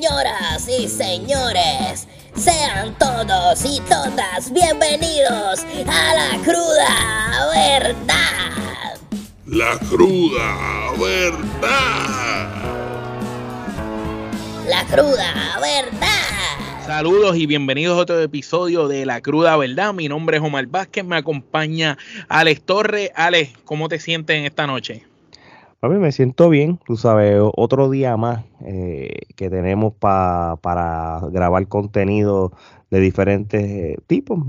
Señoras y señores, sean todos y todas bienvenidos a la cruda verdad. La cruda verdad. La cruda verdad. Saludos y bienvenidos a otro episodio de La Cruda Verdad. Mi nombre es Omar Vázquez, me acompaña Alex Torres. Alex, ¿cómo te sientes en esta noche? A mí me siento bien, tú sabes, otro día más eh, que tenemos para grabar contenido de diferentes eh, tipos.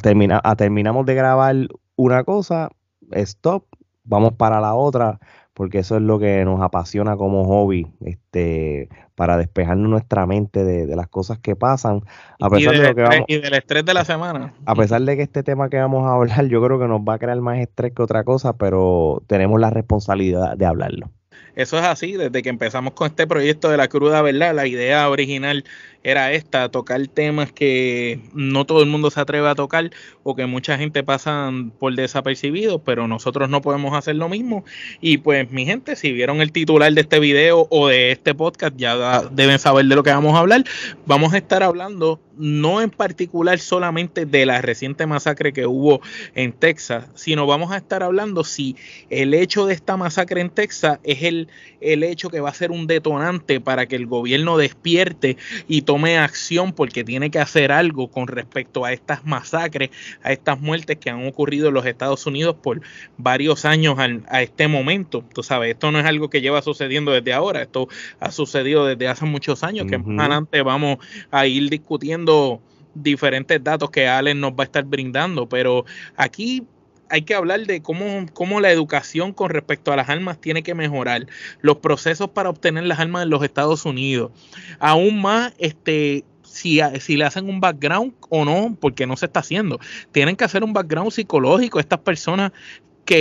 termina, terminamos de grabar una cosa, stop, vamos para la otra porque eso es lo que nos apasiona como hobby, este, para despejarnos nuestra mente de, las cosas que pasan. A pesar y, de lo que vamos, y del estrés de la semana. A pesar de que este tema que vamos a hablar, yo creo que nos va a crear más estrés que otra cosa, pero tenemos la responsabilidad de hablarlo. Eso es así, desde que empezamos con este proyecto de la cruda verdad, la idea original era esta, tocar temas que no todo el mundo se atreve a tocar o que mucha gente pasa por desapercibidos, pero nosotros no podemos hacer lo mismo. Y pues mi gente, si vieron el titular de este video o de este podcast, ya deben saber de lo que vamos a hablar. Vamos a estar hablando no en particular solamente de la reciente masacre que hubo en Texas, sino vamos a estar hablando si el hecho de esta masacre en Texas es el, el hecho que va a ser un detonante para que el gobierno despierte y tome acción porque tiene que hacer algo con respecto a estas masacres, a estas muertes que han ocurrido en los Estados Unidos por varios años a este momento. Tú sabes, esto no es algo que lleva sucediendo desde ahora, esto ha sucedido desde hace muchos años, que más adelante vamos a ir discutiendo diferentes datos que Allen nos va a estar brindando, pero aquí hay que hablar de cómo, cómo, la educación con respecto a las armas tiene que mejorar, los procesos para obtener las armas en los Estados Unidos. Aún más, este, si, si, le hacen un background o no, porque no se está haciendo. Tienen que hacer un background psicológico. Estas personas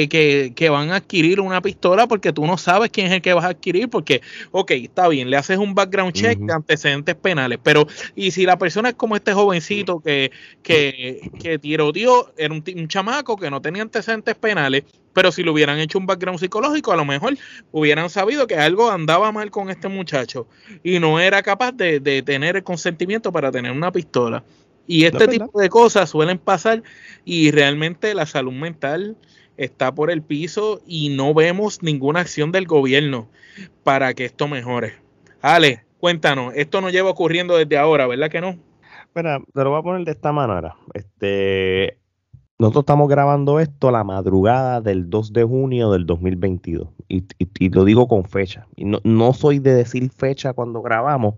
que, que, van a adquirir una pistola porque tú no sabes quién es el que vas a adquirir, porque, ok, está bien, le haces un background check de antecedentes penales, pero y si la persona es como este jovencito que, que, que tiroteó, era un, un chamaco que no tenía antecedentes penales, pero si le hubieran hecho un background psicológico, a lo mejor hubieran sabido que algo andaba mal con este muchacho y no era capaz de, de tener el consentimiento para tener una pistola. Y este tipo de cosas suelen pasar y realmente la salud mental está por el piso y no vemos ninguna acción del gobierno para que esto mejore. Ale, cuéntanos, esto no lleva ocurriendo desde ahora, ¿verdad que no? Espera, te lo voy a poner de esta manera. Este, nosotros estamos grabando esto la madrugada del 2 de junio del 2022 y, y, lo digo con fecha. Y no, no soy de decir fecha cuando grabamos,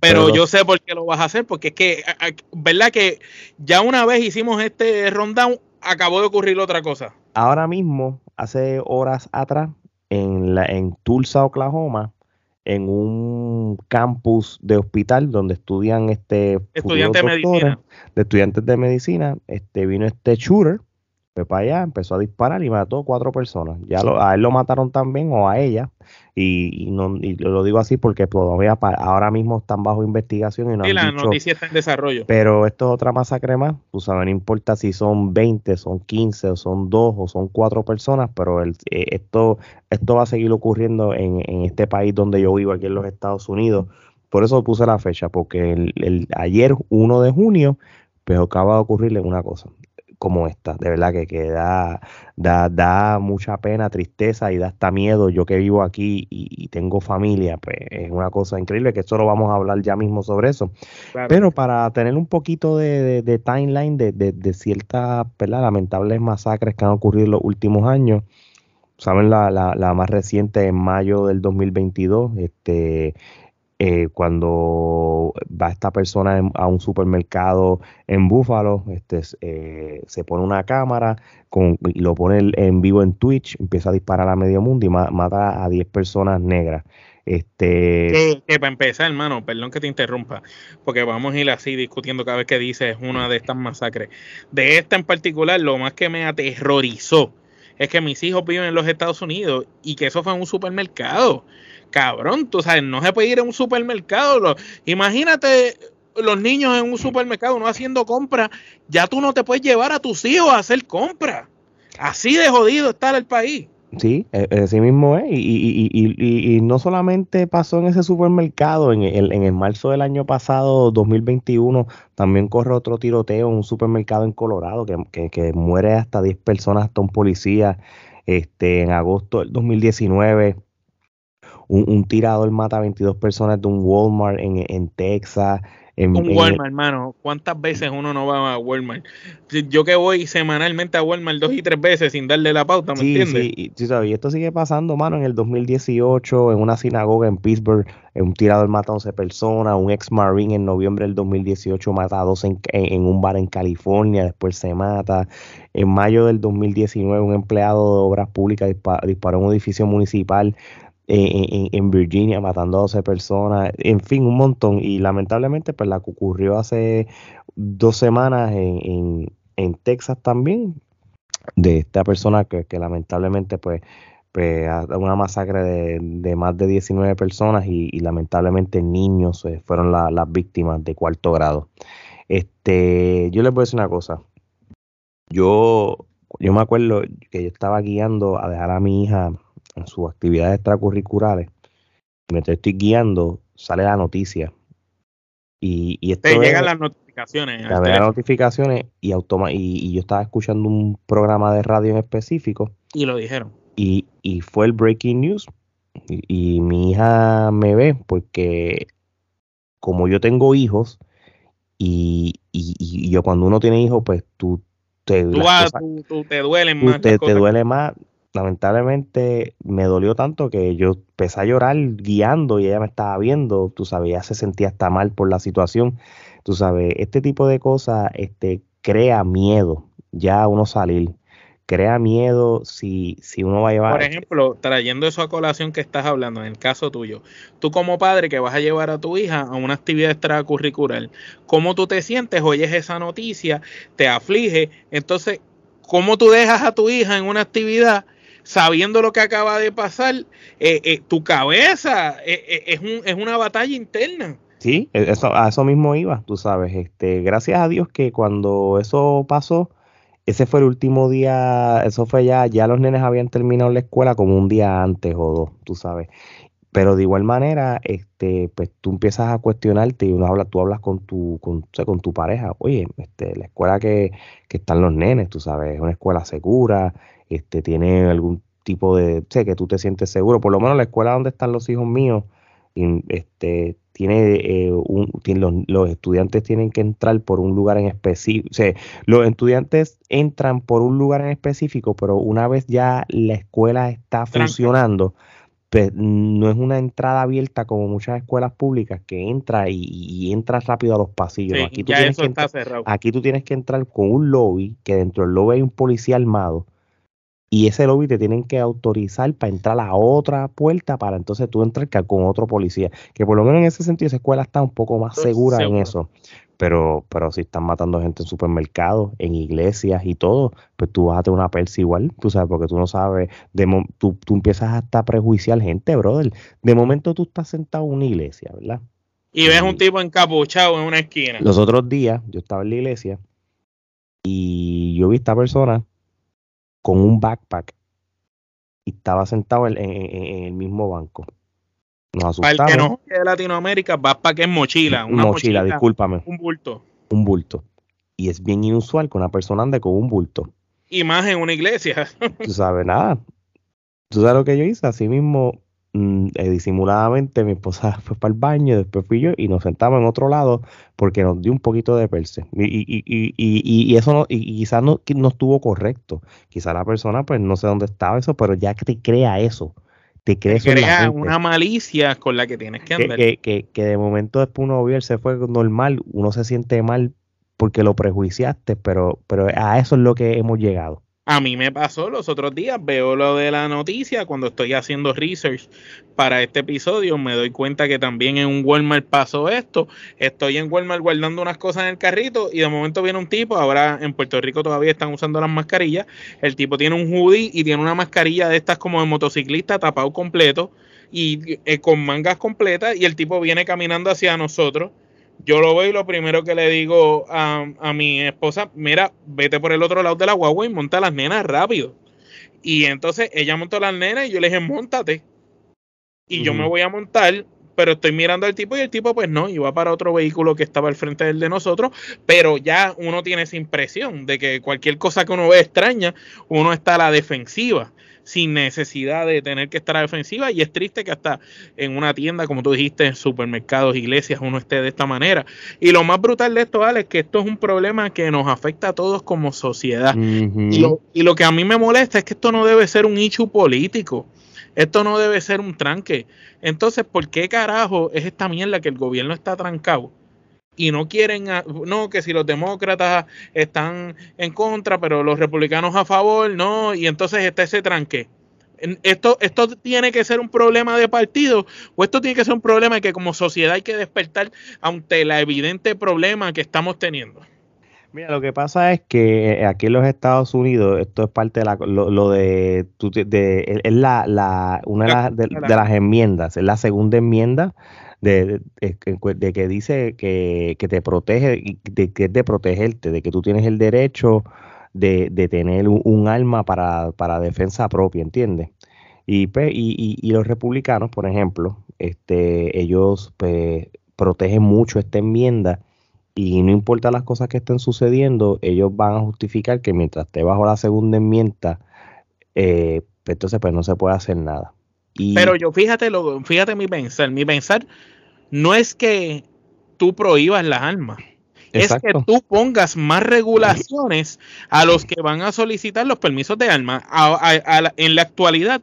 pero, yo sé por qué lo vas a hacer, porque es que, ¿verdad? Que ya una vez hicimos este rundown, acabó de ocurrir otra cosa. Ahora mismo, hace horas atrás, en, la, en Tulsa, Oklahoma, en un campus de hospital donde estudian este estudiantes de medicina. De estudiantes de medicina, este vino este shooter, fue para allá, empezó a disparar y mató cuatro personas. Ya a él lo mataron también o a ella. Y, no, y lo digo así porque todavía ahora mismo están bajo investigación y no sí, la noticia está en desarrollo. Pero esto es otra masacre más. Pues no importa si son 20, son 15, o son 2 o son 4 personas, pero el, eh, esto, esto va a seguir ocurriendo en, en este país donde yo vivo, aquí en los Estados Unidos. Por eso puse la fecha, porque el, el ayer, 1 de junio, pues acaba de ocurrirle una cosa como esta. De verdad que, que da, da, mucha pena, tristeza y da hasta miedo. Yo que vivo aquí y, tengo familia, pues es una cosa increíble que esto lo vamos a hablar ya mismo sobre eso. Pero para tener un poquito de, timeline de, de, ciertas lamentables masacres que han ocurrido en los últimos años. Saben, la, la, la más reciente en mayo del 2022, este, eh, cuando va esta persona a un supermercado en Búfalo, este, eh, se pone una cámara con, y lo pone en vivo en Twitch, empieza a disparar a medio mundo y mata a 10 personas negras. Este... Que, para empezar, hermano, perdón que te interrumpa, porque vamos a ir así discutiendo cada vez que dices una de estas masacres. De esta en particular, lo más que me aterrorizó es que mis hijos viven en los Estados Unidos y que eso fue en un supermercado cabrón, tú sabes, no se puede ir a un supermercado. imagínate los niños en un supermercado no haciendo compras, ya tú no te puedes llevar a tus hijos a hacer compras. Así de jodido está el país. Sí, e, así mismo es. Y, y, y, y, no solamente pasó en ese supermercado, en el, en el marzo del año pasado, 2021, también corre otro tiroteo en un supermercado en Colorado que, que, que muere hasta 10 personas, hasta un policía. Este, en agosto del 2019, un, un tirador mata a 22 personas de un Walmart en, en Texas un Walmart, hermano. ¿Cuántas veces uno no va a Walmart? Yo que voy semanalmente a Walmart dos y tres veces sin darle la pauta, ¿me entiendes? Sí, y esto sigue pasando, mano. En el 2018, en una sinagoga en Pittsburgh, un tirador mata a 11 personas. Un ex Marine en noviembre del 2018 mata a 12 en, un bar en California, después se mata. En mayo del 2019, un empleado de obras públicas disparó en un edificio municipal en, Virginia matando a 12 personas, en fin, un montón. Y lamentablemente, pues la que ocurrió hace dos semanas en, en, Texas también, de esta persona que, lamentablemente, pues, pues una masacre de, más de 19 personas y, lamentablemente niños eh, fueron las víctimas de cuarto grado. Este, yo les voy a decir una cosa. Yo, yo me acuerdo que yo estaba guiando a dejar a mi hija en sus actividades extracurriculares, mientras estoy guiando, sale la noticia. Y, y esto Te llegan las notificaciones. Las notificaciones y, automa y, yo estaba escuchando un programa de radio en específico. Y lo dijeron. Y, y fue el breaking news. Y, mi hija me ve porque como yo tengo hijos y, yo cuando uno tiene hijos, pues tú te, tú, te duele más. Te, te duele más lamentablemente me dolió tanto que yo empecé a llorar guiando y ella me estaba viendo, tú sabes, ella se sentía hasta mal por la situación, tú sabes, este tipo de cosas este, crea miedo ya uno salir, crea miedo si, si uno va a llevar... Por ejemplo, trayendo eso a colación que estás hablando, en el caso tuyo, tú como padre que vas a llevar a tu hija a una actividad extracurricular, ¿cómo tú te sientes? Oyes esa noticia, te aflige, entonces, ¿cómo tú dejas a tu hija en una actividad? Sabiendo lo que acaba de pasar, eh, eh, tu cabeza eh, es, un, es una batalla interna. Sí, e, eso, a eso mismo iba, tú sabes. Este, gracias a Dios que cuando eso pasó, ese fue el último día, eso fue ya, ya los nenes habían terminado la escuela como un día antes o dos, tú sabes. Pero de igual manera, este, pues tú empiezas a cuestionarte y uno habla, tú hablas con tu, con, con tu pareja, oye, este, la escuela que, que están los nenes, tú sabes, es una escuela segura, este, tiene algún tipo de, sé que tú te sientes seguro, por lo menos la escuela donde están los hijos míos, este, tiene, eh, un, los, estudiantes tienen que entrar por un lugar en específico, o sea, los estudiantes entran por un lugar en específico, pero una vez ya la escuela está funcionando, pues no es una entrada abierta como muchas escuelas públicas que entra y, entra rápido a los pasillos. aquí, tú tienes que aquí tú tienes que entrar con un lobby, que dentro del lobby hay un policía armado y ese lobby te tienen que autorizar para entrar a otra puerta para entonces tú entrar con otro policía. Que por lo menos en ese sentido esa escuela está un poco más segura en eso. Pero, pero si están matando gente en supermercados, en iglesias y todo, pues tú vas a tener una persa igual, tú sabes, porque tú no sabes, de tú, tú empiezas hasta a prejuiciar gente, brother. De momento tú estás sentado en una iglesia, ¿verdad? Y ves un tipo encapuchado en una esquina. Los otros días yo estaba en la iglesia y yo vi a esta persona con un backpack y estaba sentado en, el mismo banco. Nos Para el que no de Latinoamérica, backpack es mochila. Una mochila, discúlpame. Un bulto. Un bulto. Y es bien inusual que una persona ande con un bulto. Y más en una iglesia. Tú sabes nada. Tú sabes lo que yo hice. Así mismo Mm, eh, disimuladamente mi esposa fue para el baño, después fui yo y nos sentamos en otro lado porque nos dio un poquito de perse. Y, y, y, y eso no, y quizás no, no estuvo correcto. Quizás la persona, pues no sé dónde estaba eso, pero ya que te crea eso, te crea, una malicia con la que tienes que andar. Que, que, que, de momento después uno vio, se fue normal, uno se siente mal porque lo prejuiciaste, pero, pero a eso es lo que hemos llegado. A mí me pasó los otros días, veo lo de la noticia cuando estoy haciendo research para este episodio, me doy cuenta que también en un Walmart pasó esto. Estoy en Walmart guardando unas cosas en el carrito y de momento viene un tipo, ahora en Puerto Rico todavía están usando las mascarillas, el tipo tiene un hoodie y tiene una mascarilla de estas como de motociclista tapado completo y eh, con mangas completas y el tipo viene caminando hacia nosotros yo lo veo y lo primero que le digo a, mi esposa, mira, vete por el otro lado de la guagua y monta a las nenas rápido. Y entonces ella montó la nena y yo le dije, montate. Y yo me voy a montar, pero estoy mirando al tipo y el tipo pues no, iba para otro vehículo que estaba al frente del de nosotros, pero ya uno tiene esa impresión de que cualquier cosa que uno ve extraña, uno está a la defensiva sin necesidad de tener que estar a la defensiva y es triste que hasta en una tienda, como tú dijiste, en supermercados, iglesias, uno esté de esta manera. Y lo más brutal de esto, Alex, es que esto es un problema que nos afecta a todos como sociedad. y, lo, y, lo, que a mí me molesta es que esto no debe ser un hecho político. Esto no debe ser un tranque. Entonces, ¿por qué carajo es esta mierda que el gobierno está trancado? Y no quieren, no, que si los demócratas están en contra, pero los republicanos a favor, no, y entonces está ese tranque. Esto, esto tiene que ser un problema de partido o esto tiene que ser un problema que como sociedad hay que despertar ante la evidente problema que estamos teniendo. Mira, lo que pasa es que eh, aquí en los Estados Unidos, esto es parte de la, lo, de, es la, la, una de, las enmiendas, es la segunda enmienda de, de, que dice que, que, te protege, de que es de protegerte, de que tú tienes el derecho de, tener un, arma para, para, defensa propia, ¿entiendes? Y, pues, y, y, los republicanos, por ejemplo, este, ellos pues, protegen mucho esta enmienda y no importa las cosas que estén sucediendo, ellos van a justificar que mientras esté bajo la segunda enmienda, eh, entonces pues no se puede hacer nada. Pero yo fíjate, lo, fíjate mi pensar, mi pensar no es que tú prohíbas las armas. Es que tú pongas más regulaciones a los que van a solicitar los permisos de armas. en la actualidad,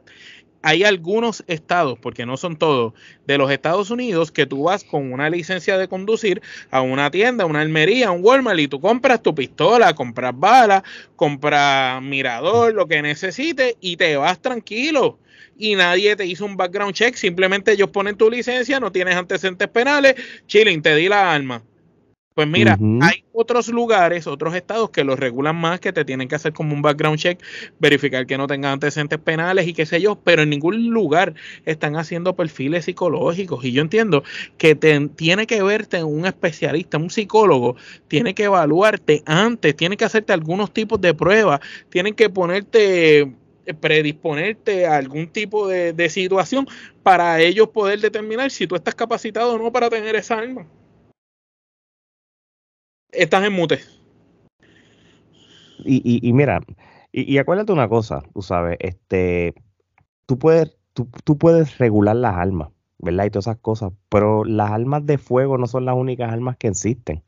hay algunos estados, porque no son todos, de los Estados Unidos que tú vas con una licencia de conducir a una tienda, una almería, un Walmart y tú compras tu pistola, compras balas, compras mirador, lo que necesites y te vas tranquilo. Y nadie te hizo un background check, simplemente ellos ponen tu licencia, no tienes antecedentes penales, chilling, te di la arma. Pues mira, hay otros lugares, otros estados que los regulan más, que te tienen que hacer como un background check, verificar que no tengan antecedentes penales y qué sé yo, pero en ningún lugar están haciendo perfiles psicológicos. Y yo entiendo que tiene que verte un especialista, un psicólogo, tiene que evaluarte antes, tiene que hacerte algunos tipos de pruebas, tienen que ponerte eh, predisponerte a algún tipo de, de situación para ellos poder determinar si tú estás capacitado o no para tener esa arma estás en mute. Y, y, mira, y, acuérdate una cosa, tú sabes, este, tú puedes, tú, tú puedes regular las armas, ¿verdad? Y todas esas cosas, pero las armas de fuego no son las únicas armas que existen.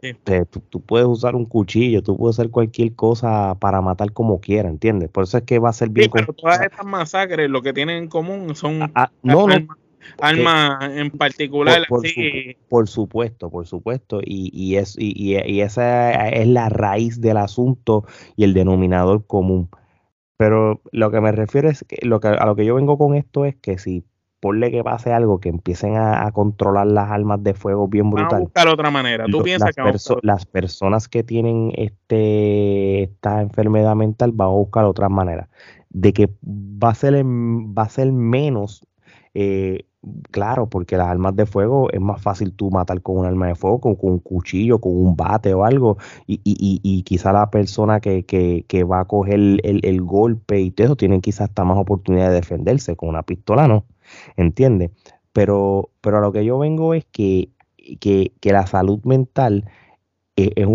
Este, tú, puedes usar un cuchillo, tú puedes hacer cualquier cosa para matar como quieras, ¿entiendes? Por eso es que va a ser bien. Sí, pero todas estas masacres lo que tienen en común son ah, ah, no, no, alma en particular. Por, por, supuesto, por supuesto, y, y, es, y, esa es la raíz del asunto y el denominador común. Pero lo que me refiero es que, lo que a lo que yo vengo con esto es que si ponle que pase algo, que empiecen a, controlar las armas de fuego bien brutal. Vamos a buscar otra manera. ¿Tú piensas las, que las personas que tienen este esta enfermedad mental van a buscar otra manera. De que va a ser, va a ser menos eh, Claro, porque las armas de fuego es más fácil tú matar con un arma de fuego, con, un cuchillo, con un bate o algo, y, y, y, quizá la persona que, que, que va a coger el, el, golpe y todo eso tiene quizás hasta más oportunidad de defenderse con una pistola, ¿no? ¿Entiendes? Pero, pero a lo que yo vengo es que, que, que la salud mental es, es,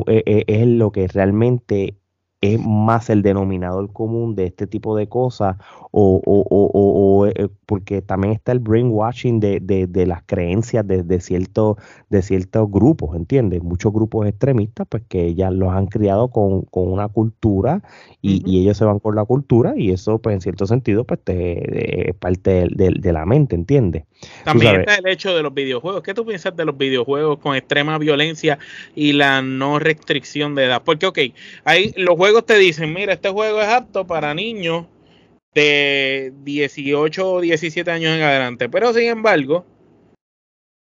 es lo que realmente es más el denominador común de este tipo de cosas o, o, o, eh, porque también está el brainwashing de, de, las creencias de, de, ciertos, de ciertos grupos, ¿entiendes? Muchos grupos extremistas pues que ya los han criado con, una cultura y, ellos se van con la cultura y eso pues en cierto sentido pues es parte de, la mente, ¿entiendes? También está el hecho de los videojuegos. ¿Qué tú piensas de los videojuegos con extrema violencia y la no restricción de edad? Porque ok, hay los te dicen, mira, este juego es apto para niños de 18 o 17 años en adelante. Pero sin embargo,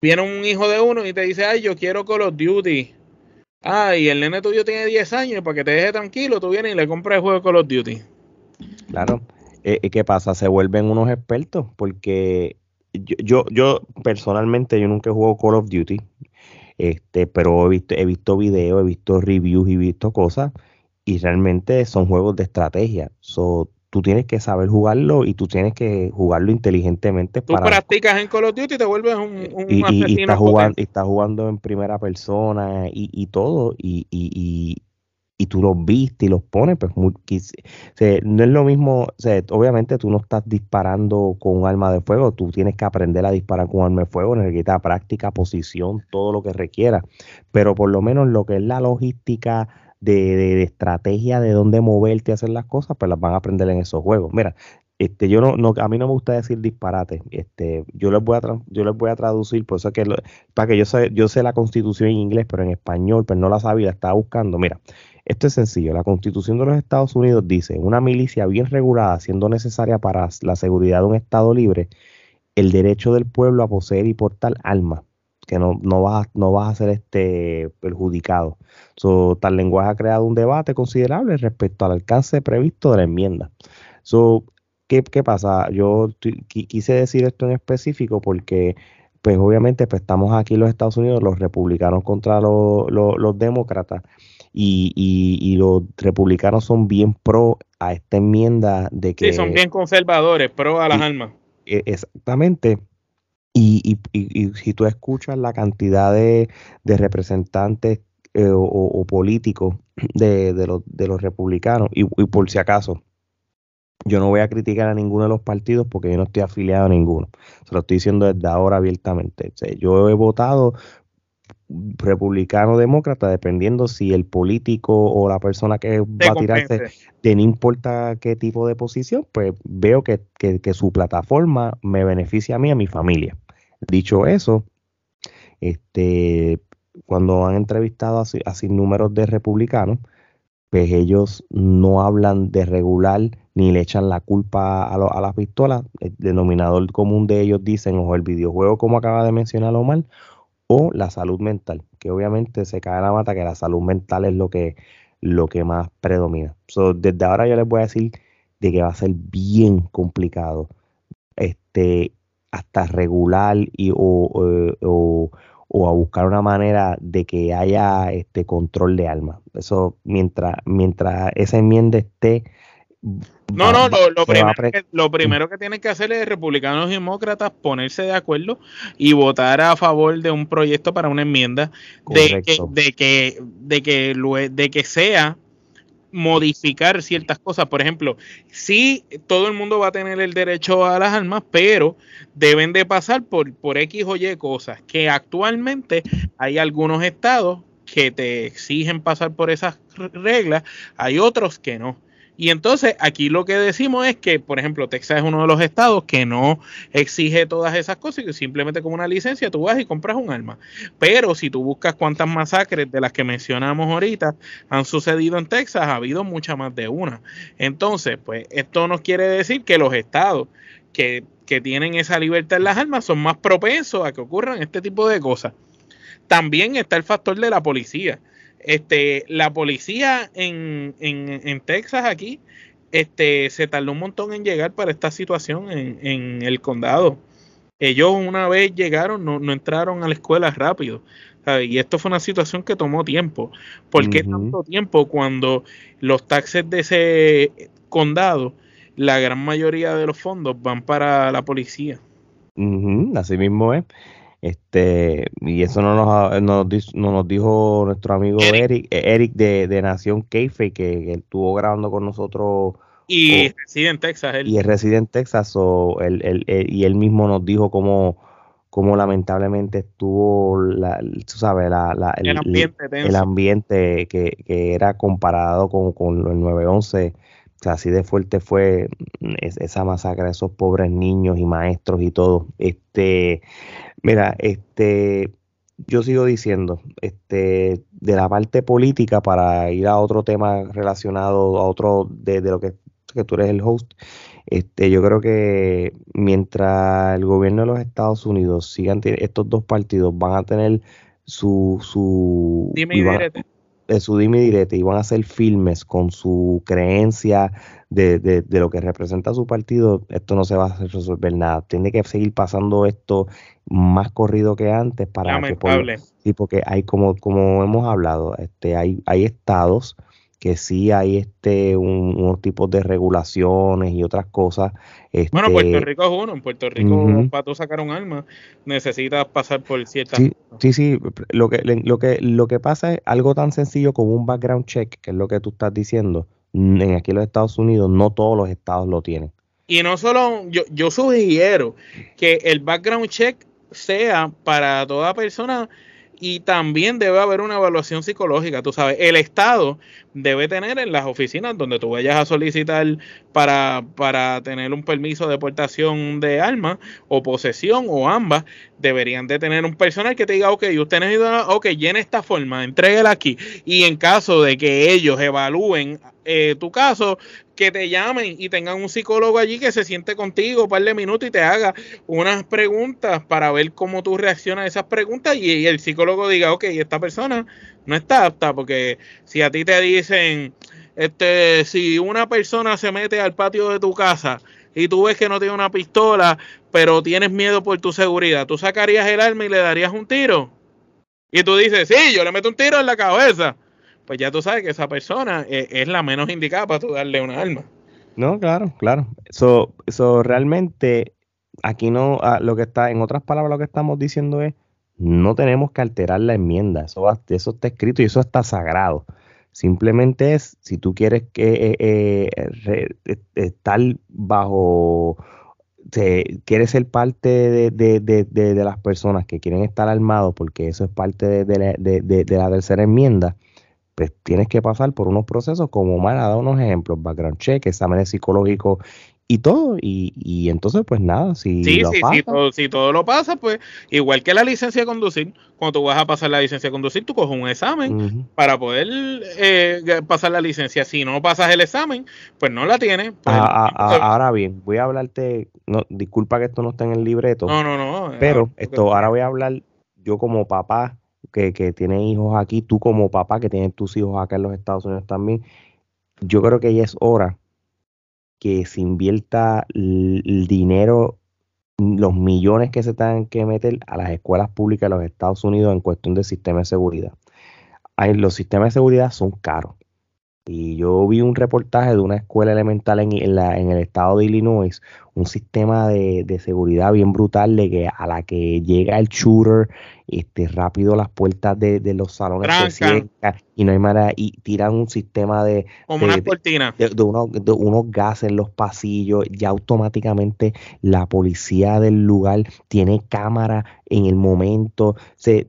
viene un hijo de uno y te dice, ay, yo quiero Call of Duty. ay el nene tuyo tiene 10 años y para que te deje tranquilo, tú vienes y le compras el juego de Call of Duty. Claro. Eh, ¿Y qué pasa? Se vuelven unos expertos porque yo, yo, yo personalmente yo nunca he jugado Call of Duty, este, pero he visto, he visto videos, he visto reviews y he visto cosas y realmente son juegos de estrategia. So, tú tienes que saber jugarlo y tú tienes que jugarlo inteligentemente. Tú practicas en Call of Duty y te vuelves un, un y, y, estás jugando, y estás jugando en primera persona y, y todo y, y, y tú los viste y los pones, pues muy, no es lo mismo, obviamente tú no estás disparando con un arma de fuego, tú tienes que aprender a disparar con un arma de fuego, necesitas práctica, posición, todo lo que requiera, pero por lo menos lo que es la logística de, estrategia de dónde moverte y hacer las cosas, pues las van a aprender en esos juegos. Mira, este, yo no, no, a mí no me gusta decir disparate. Este, yo les voy a yo les voy a traducir, por eso que para que yo sé, yo sé la constitución en inglés, pero en español, pero pues no la sabía, estaba buscando. Mira, esto es sencillo. La Constitución de los Estados Unidos dice, una milicia bien regulada, siendo necesaria para la seguridad de un Estado libre, el derecho del pueblo a poseer y portar armas, que no, no, vas, no vas a ser este perjudicado. So, tal lenguaje ha creado un debate considerable respecto al alcance previsto de la enmienda. So, ¿qué, pasa? Yo quise decir esto en específico porque pues obviamente pues, estamos aquí en los Estados Unidos, los republicanos contra los demócratas, y, los republicanos son bien pro a esta enmienda de que... Sí, son bien conservadores, pro a las armas. E, exactamente. Y, si tú escuchas la cantidad de, representantes eh, o, políticos de, los, de los republicanos, y, por si acaso, yo no voy a criticar a ninguno de los partidos porque yo no estoy afiliado a ninguno. Se lo estoy diciendo desde ahora abiertamente. yo he votado republicano demócrata, dependiendo si el político o la persona que va a tirarse, de no importa qué tipo de posición, pues veo que, su plataforma me beneficia a mí y a mi familia. Dicho eso, este, cuando han entrevistado a, sin números de republicanos, pues ellos no hablan de regular ni le echan la culpa a, a las pistolas. El denominador común de ellos dicen, o el videojuego, como acaba de mencionar Omar, o la salud mental, que obviamente se cae la mata que la salud mental es lo que, lo que más predomina. desde ahora yo les voy a decir de que va a ser bien complicado este hasta regular y o, a buscar una manera de que haya este control de alma. Eso mientras mientras esa enmienda esté no, no, lo, primero, que, lo primero que tienen que hacer es republicanos y demócratas ponerse de acuerdo y votar a favor de un proyecto para una enmienda de que, de que, de que, de que sea modificar ciertas cosas. Por ejemplo, sí, todo el mundo va a tener el derecho a las armas, pero deben de pasar por, por X o Y cosas, que actualmente hay algunos estados que te exigen pasar por esas reglas, hay otros que no. Y entonces aquí lo que decimos es que, por ejemplo, Texas es uno de los estados que no exige todas esas cosas y que simplemente con una licencia tú vas y compras un arma. Pero si tú buscas cuántas masacres de las que mencionamos ahorita han sucedido en Texas, ha habido mucha más de una. Entonces, pues esto nos quiere decir que los estados que, que tienen esa libertad en las armas son más propensos a que ocurran este tipo de cosas. También está el factor de la policía este, la policía en, en, Texas aquí este, se tardó un montón en llegar para esta situación en, en el condado. Ellos una vez llegaron, no, no entraron a la escuela rápido. Y esto fue una situación que tomó tiempo. ¿Por qué tanto tiempo cuando los taxes de ese condado, la gran mayoría de los fondos van para la policía? Así mismo es. Este, y eso no nos, no nos, dijo nuestro amigo Eric, Eric, de, de, Nación Keife, que, estuvo grabando con nosotros. Y reside en Texas. Él. Y es reside en Texas, o él, y él mismo nos dijo cómo, cómo lamentablemente estuvo, la, tú sabes, la, la, el, el, ambiente, que, que, era comparado con, con el 911. O sea, así de fuerte fue esa masacre de esos pobres niños y maestros y todo. Este, Mira, este, yo sigo diciendo, este, de la parte política, para ir a otro tema relacionado a otro de, lo que, tú eres el host, este, yo creo que mientras el gobierno de los Estados Unidos sigan estos dos partidos van a tener su su dime y de su dime y van a ser firmes con su creencia de, de, de, lo que representa su partido, esto no se va a resolver nada. Tiene que seguir pasando esto más corrido que antes para que por, sí, porque hay como como hemos hablado, este hay hay estados que sí hay este unos tipos de regulaciones y otras cosas. bueno, Puerto este Rico es uno. En Puerto Rico, para tú sacar un arma, necesitas pasar por ciertas. Sí, sí, sí. Lo que, lo, que, lo que pasa es algo tan sencillo como un background check, que es lo que tú estás diciendo. En aquí en los Estados Unidos, no todos los estados lo tienen. Y no solo, yo, yo sugiero que el background check sea para toda persona y también debe haber una evaluación psicológica. Tú sabes, el Estado debe tener en las oficinas donde tú vayas a solicitar para, para tener un permiso de portación de armas o posesión o ambas, deberían de tener un personal que te diga, ok, usted necesita, ok, llene esta forma, entréguela aquí. Y en caso de que ellos evalúen eh, tu caso, que te llamen y tengan un psicólogo allí que se siente contigo un par de minutos y te haga unas preguntas para ver cómo tú reaccionas a esas preguntas y, el psicólogo diga, ok, esta persona no está apta, porque si a ti te dicen, este, si una persona se mete al patio de tu casa y tú ves que no tiene una pistola, pero tienes miedo por tu seguridad, ¿tú sacarías el arma y le darías un tiro? Y tú dices, sí, yo le meto un tiro en la cabeza pues ya tú sabes que esa persona eh, es, la menos indicada para tú darle una arma. No, claro, claro. Eso so, realmente aquí no, ah, lo que está, en otras palabras, lo que estamos diciendo es, no tenemos que alterar la enmienda. Eso, eso está escrito y eso está sagrado. Simplemente es, si tú quieres que eh, eh, estar bajo, quieres ser parte de, de, de, de, las personas que quieren estar armados, porque eso es parte de, la tercera enmienda, pues tienes que pasar por unos procesos como Omar ha dado unos ejemplos, background check, exámenes psicológicos y todo, y, y entonces pues nada, si sí, sí, si, todo, si todo lo pasa, pues igual que la licencia de conducir, cuando tú vas a pasar la licencia de conducir, tú coges un examen para poder eh, pasar la licencia. Si no pasas el examen, pues no la tienes. Pues, ah, ah, ah, ahora bien, voy a hablarte, no, disculpa que esto no esté en el libreto, no, no, no, pero esto ahora voy a hablar yo como papá que, que tiene hijos aquí, tú como papá que tienes tus hijos acá en los Estados Unidos también, yo creo que ya es hora que se invierta el, dinero, los millones que se tengan que meter a las escuelas públicas de los Estados Unidos en cuestión de sistema de seguridad. los sistemas de seguridad son caros. Y yo vi un reportaje de una escuela elemental en, la, en el estado de Illinois, un sistema de, de, seguridad bien brutal de que a la que llega el shooter, este, rápido las puertas de, de los salones se cierran y no hay manera, y tiran un sistema de, Como una cortina. de, unos, unos gases en los pasillos, ya automáticamente la policía del lugar tiene cámara en el momento.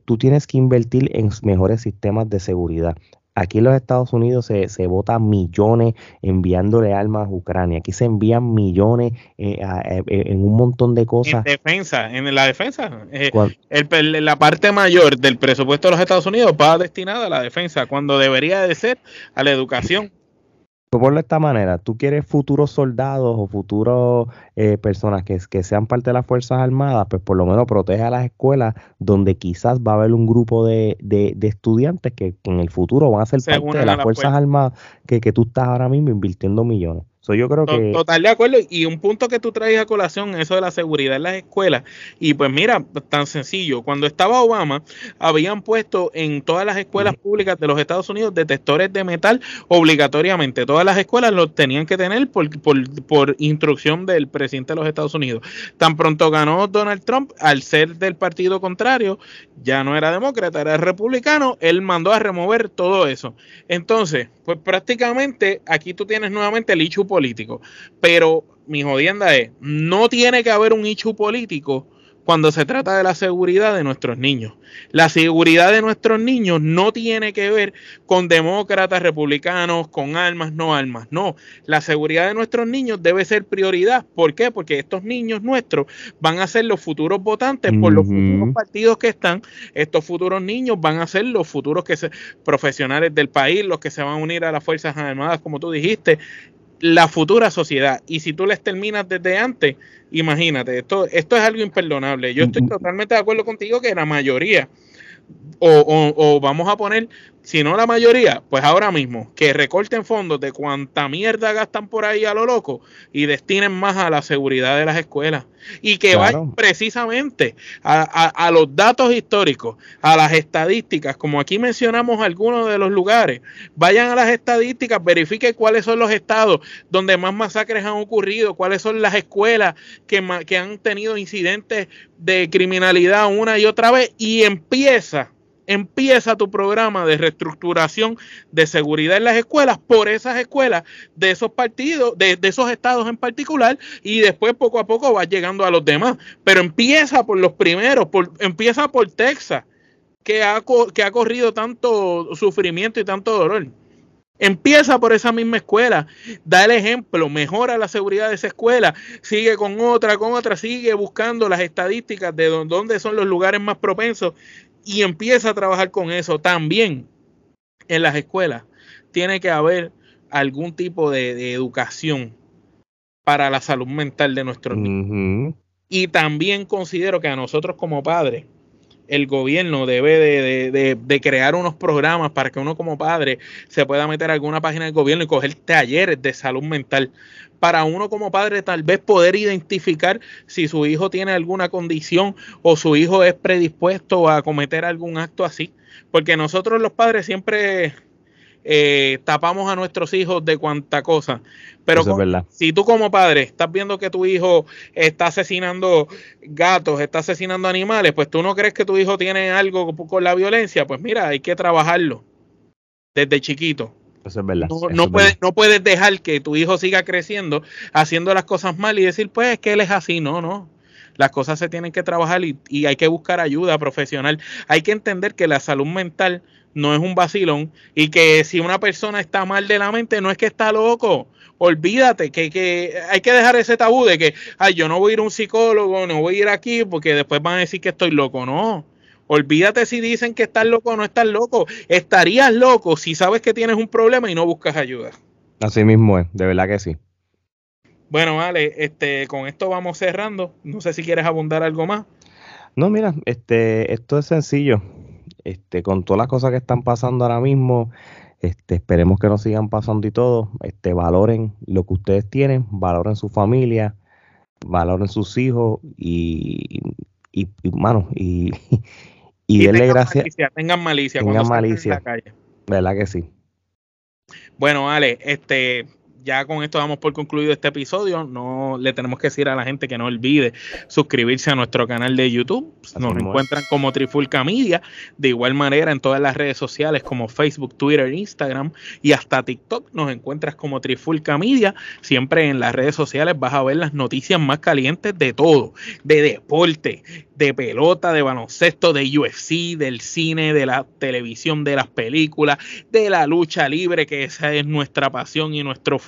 Tú tienes que invertir en mejores sistemas de seguridad. Aquí en los Estados Unidos se, se votan millones enviándole armas a Ucrania. Aquí se envían millones eh, eh, eh, en un montón de cosas. En defensa, en la defensa. el, la parte mayor del presupuesto de los Estados Unidos va destinada a la defensa, cuando debería de ser a la educación por de esta manera, tú quieres futuros soldados o futuros eh, personas que, que, sean parte de las Fuerzas Armadas, pues por lo menos protege a las escuelas donde quizás va a haber un grupo de, de, estudiantes que, en el futuro van a ser parte de las Fuerzas Armadas que, que tú estás ahora mismo invirtiendo millones yo creo que... Total de acuerdo. Y un punto que tú traes a colación, eso de la seguridad en las escuelas. Y pues mira, tan sencillo. Cuando estaba Obama, habían puesto en todas las escuelas públicas de los Estados Unidos detectores de metal obligatoriamente. Todas las escuelas lo tenían que tener por, por, instrucción del presidente de los Estados Unidos. Tan pronto ganó Donald Trump, al ser del partido contrario, ya no era demócrata, era republicano, él mandó a remover todo eso. Entonces, pues prácticamente aquí tú tienes nuevamente el issue político. Pero mi jodienda es, no tiene que haber un issue político cuando se trata de la seguridad de nuestros niños. La seguridad de nuestros niños no tiene que ver con demócratas, republicanos, con armas, no armas. No, la seguridad de nuestros niños debe ser prioridad. ¿Por qué? Porque estos niños nuestros van a ser los futuros votantes por los futuros partidos que están. Estos futuros niños van a ser los futuros que se, profesionales del país, los que se van a unir a las Fuerzas Armadas, como tú dijiste la futura sociedad. Y si tú les terminas desde antes, imagínate, esto, esto es algo imperdonable. Yo estoy totalmente de acuerdo contigo que la mayoría, o, o, vamos a poner si no la mayoría, pues ahora mismo, que recorten fondos de cuánta mierda gastan por ahí a lo loco y destinen más a la seguridad de las escuelas. Y que vayan precisamente a, los datos históricos, a las estadísticas, como aquí mencionamos algunos de los lugares, vayan a las estadísticas, verifiquen cuáles son los estados donde más masacres han ocurrido, cuáles son las escuelas que, que han tenido incidentes de criminalidad una y otra vez y empieza empieza tu programa de reestructuración de seguridad en las escuelas por esas escuelas de esos partidos, de, esos estados en particular, y después poco a poco vas llegando a los demás. Pero empieza por los primeros, por, empieza por Texas, que ha, que ha corrido tanto sufrimiento y tanto dolor. Empieza por esa misma escuela, da el ejemplo, mejora la seguridad de esa escuela, sigue con otra, con otra, sigue buscando las estadísticas de dónde son los lugares más propensos y empieza a trabajar con eso. También en las escuelas tiene que haber algún tipo de, educación para la salud mental de nuestros niños. Y también considero que a nosotros como padres, el gobierno debe de, crear unos programas para que uno como padre se pueda meter a alguna página del gobierno y coger talleres de salud mental. Para uno como padre tal vez poder identificar si su hijo tiene alguna condición o su hijo es predispuesto a cometer algún acto así. Porque nosotros los padres siempre eh, tapamos a nuestros hijos de cuanta cosa. Pero si tú como padre estás viendo que tu hijo está asesinando gatos, está asesinando animales, pues tú no crees que tu hijo tiene algo con la violencia, pues mira, hay que trabajarlo desde chiquito. Eso es verdad. No, puedes, no puedes dejar que tu hijo siga creciendo haciendo las cosas mal y decir, pues es que él es así. No, no. Las cosas se tienen que trabajar y, y hay que buscar ayuda profesional. Hay que entender que la salud mental no es un vacilón y que si una persona está mal de la mente no es que está loco. Olvídate que, que hay que dejar ese tabú de que, ay, yo no voy a ir a un psicólogo, no voy a ir aquí porque después van a decir que estoy loco. No. Olvídate si dicen que estás loco o no estás loco. Estarías loco si sabes que tienes un problema y no buscas ayuda. Así mismo es, de verdad que sí. Bueno, vale, este, con esto vamos cerrando. No sé si quieres abundar algo más. No, mira, este, esto es sencillo. Este, con todas las cosas que están pasando ahora mismo, este, esperemos que no sigan pasando y todo, este, valoren lo que ustedes tienen, valoren su familia, valoren sus hijos y, y, y mano, y, y, denle gracias. tengan malicia, tengan malicia. En la calle. ¿Verdad que sí? Bueno, Ale, este, ya con esto damos por concluido este episodio. No le tenemos que decir a la gente que no olvide suscribirse a nuestro canal de YouTube. Nos encuentran como Trifulca Media. De igual manera en todas las redes sociales como Facebook, Twitter, Instagram y hasta TikTok nos encuentras como Trifulca Media. Siempre en las redes sociales vas a ver las noticias más calientes de todo, de deporte, de pelota, de baloncesto, de UFC, del cine, de la televisión, de las películas, de la lucha libre, que esa es nuestra pasión y nuestro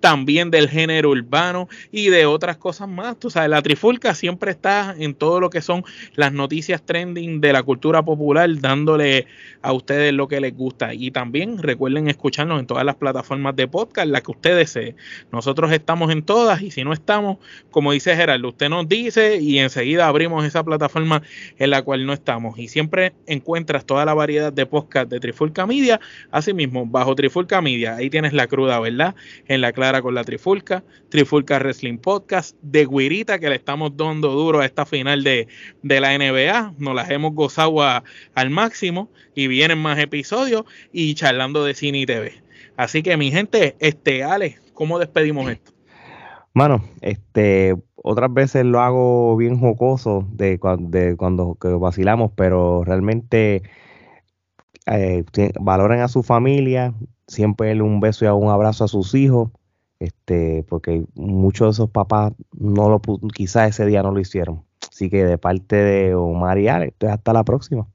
también del género urbano y de otras cosas más. Tú sabes, la trifulca siempre está en todo lo que son las noticias trending de la cultura popular, dándole a ustedes lo que les gusta. Y también recuerden escucharnos en todas las plataformas de podcast, las que ustedes deseen. Nosotros estamos en todas y si no estamos, como dice Gerardo, usted nos dice y enseguida abrimos esa plataforma en la cual no estamos. Y siempre encuentras toda la variedad de podcast de Trifulca Media, asimismo, bajo Trifulca Media, ahí tienes la cruda, ¿verdad? En la clara con la Trifulca, Trifulca Wrestling Podcast, de Guirita, que le estamos dando duro a esta final de, de la NBA, nos las hemos gozado al máximo y vienen más episodios y charlando de cine y TV. Así que mi gente, este, Ale, ¿cómo despedimos esto? Mano, este, otras veces lo hago bien jocoso de, cuando vacilamos, pero realmente eh, valoren a su familia, siempre un beso y un abrazo a sus hijos, este, porque muchos de esos papás no lo quizás ese día no lo hicieron. Así que de parte de Omar y Alex, hasta la próxima.